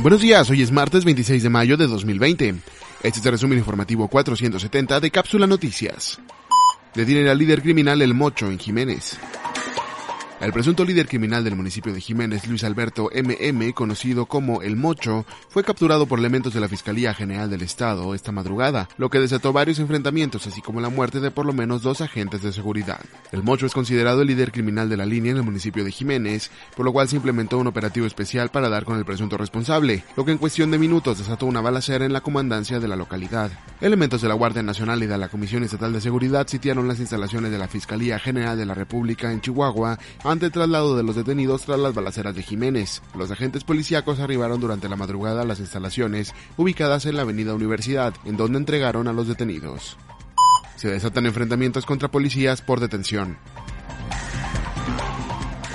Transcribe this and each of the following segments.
Buenos días, hoy es martes 26 de mayo de 2020. Este es el resumen informativo 470 de Cápsula Noticias. Detienen al líder criminal El Mocho en Jiménez. El presunto líder criminal del municipio de Jiménez, Luis Alberto MM, conocido como El Mocho, fue capturado por elementos de la Fiscalía General del Estado esta madrugada, lo que desató varios enfrentamientos, así como la muerte de por lo menos dos agentes de seguridad. El Mocho es considerado el líder criminal de la línea en el municipio de Jiménez, por lo cual se implementó un operativo especial para dar con el presunto responsable, lo que en cuestión de minutos desató una balacera en la comandancia de la localidad. Elementos de la Guardia Nacional y de la Comisión Estatal de Seguridad sitiaron las instalaciones de la Fiscalía General de la República en Chihuahua ante traslado de los detenidos tras las balaceras de Jiménez. Los agentes policíacos arribaron durante la madrugada a las instalaciones ubicadas en la avenida Universidad, en donde entregaron a los detenidos. Se desatan enfrentamientos contra policías por detención.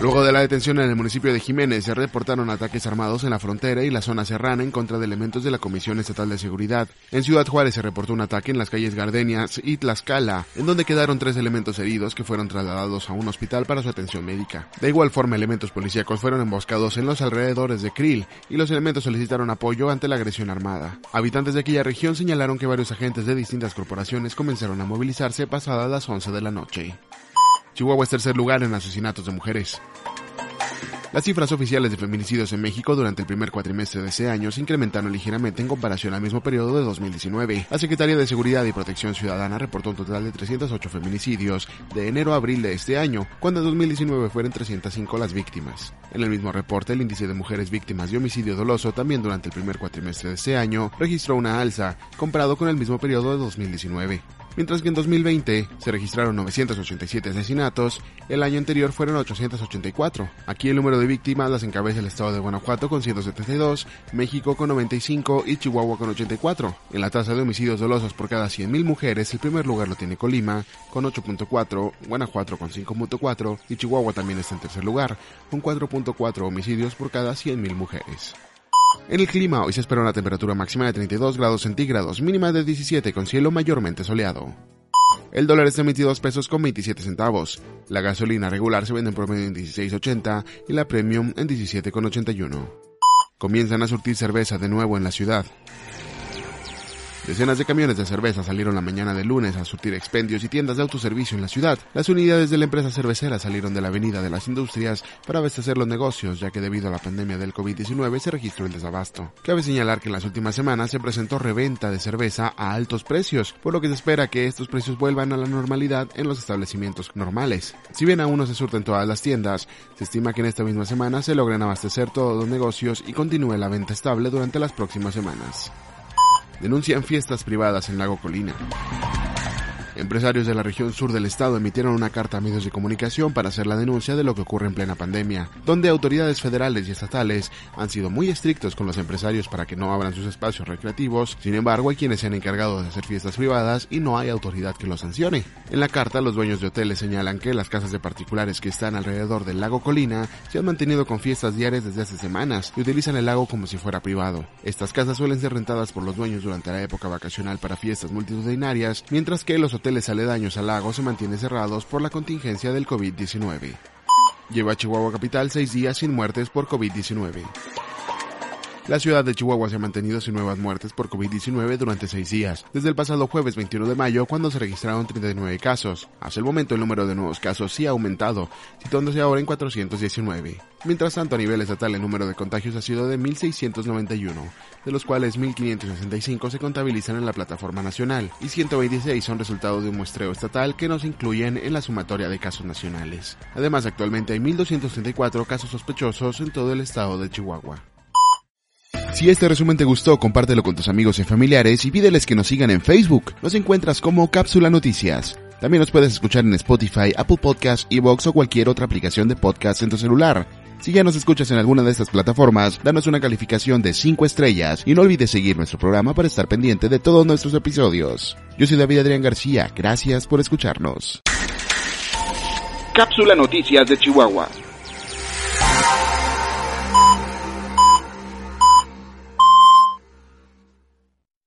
Luego de la detención en el municipio de Jiménez, se reportaron ataques armados en la frontera y la zona serrana en contra de elementos de la Comisión Estatal de Seguridad. En Ciudad Juárez se reportó un ataque en las calles Gardenias y Tlaxcala, en donde quedaron tres elementos heridos que fueron trasladados a un hospital para su atención médica. De igual forma, elementos policíacos fueron emboscados en los alrededores de Krill y los elementos solicitaron apoyo ante la agresión armada. Habitantes de aquella región señalaron que varios agentes de distintas corporaciones comenzaron a movilizarse pasadas las 11 de la noche. Chihuahua es tercer lugar en asesinatos de mujeres. Las cifras oficiales de feminicidios en México durante el primer cuatrimestre de ese año se incrementaron ligeramente en comparación al mismo periodo de 2019. La Secretaría de Seguridad y Protección Ciudadana reportó un total de 308 feminicidios de enero a abril de este año, cuando en 2019 fueron 305 las víctimas. En el mismo reporte, el índice de mujeres víctimas de homicidio doloso también durante el primer cuatrimestre de ese año registró una alza, comparado con el mismo periodo de 2019 mientras que en 2020 se registraron 987 asesinatos, el año anterior fueron 884. Aquí el número de víctimas las encabeza el estado de Guanajuato con 172, México con 95 y Chihuahua con 84. En la tasa de homicidios dolosos por cada 100.000 mujeres, el primer lugar lo tiene Colima con 8.4, Guanajuato con 5.4 y Chihuahua también está en tercer lugar con 4.4 homicidios por cada 100.000 mujeres. En el clima, hoy se espera una temperatura máxima de 32 grados centígrados, mínima de 17 con cielo mayormente soleado. El dólar está en 22 pesos con 27 centavos. La gasolina regular se vende en promedio en 16.80 y la premium en 17,81. Comienzan a surtir cerveza de nuevo en la ciudad. Decenas de camiones de cerveza salieron la mañana de lunes a surtir expendios y tiendas de autoservicio en la ciudad. Las unidades de la empresa cervecera salieron de la Avenida de las Industrias para abastecer los negocios, ya que debido a la pandemia del COVID-19 se registró el desabasto. Cabe señalar que en las últimas semanas se presentó reventa de cerveza a altos precios, por lo que se espera que estos precios vuelvan a la normalidad en los establecimientos normales. Si bien aún no se surten todas las tiendas, se estima que en esta misma semana se logren abastecer todos los negocios y continúe la venta estable durante las próximas semanas denuncian fiestas privadas en Lago Colina. Empresarios de la región sur del estado emitieron una carta a medios de comunicación para hacer la denuncia de lo que ocurre en plena pandemia, donde autoridades federales y estatales han sido muy estrictos con los empresarios para que no abran sus espacios recreativos, sin embargo hay quienes se han encargado de hacer fiestas privadas y no hay autoridad que los sancione. En la carta los dueños de hoteles señalan que las casas de particulares que están alrededor del lago Colina se han mantenido con fiestas diarias desde hace semanas y utilizan el lago como si fuera privado. Estas casas suelen ser rentadas por los dueños durante la época vacacional para fiestas multitudinarias, mientras que los hoteles aledaños al lago se mantienen cerrados por la contingencia del COVID-19. Lleva a Chihuahua Capital seis días sin muertes por COVID-19. La ciudad de Chihuahua se ha mantenido sin nuevas muertes por COVID-19 durante seis días, desde el pasado jueves 21 de mayo cuando se registraron 39 casos. Hasta el momento el número de nuevos casos sí ha aumentado, situándose ahora en 419. Mientras tanto a nivel estatal el número de contagios ha sido de 1.691, de los cuales 1.565 se contabilizan en la plataforma nacional y 126 son resultado de un muestreo estatal que no se incluyen en la sumatoria de casos nacionales. Además actualmente hay 1.234 casos sospechosos en todo el estado de Chihuahua. Si este resumen te gustó, compártelo con tus amigos y familiares y pídeles que nos sigan en Facebook. Nos encuentras como Cápsula Noticias. También nos puedes escuchar en Spotify, Apple Podcasts, Evox o cualquier otra aplicación de podcast en tu celular. Si ya nos escuchas en alguna de estas plataformas, danos una calificación de 5 estrellas y no olvides seguir nuestro programa para estar pendiente de todos nuestros episodios. Yo soy David Adrián García, gracias por escucharnos. Cápsula Noticias de Chihuahua.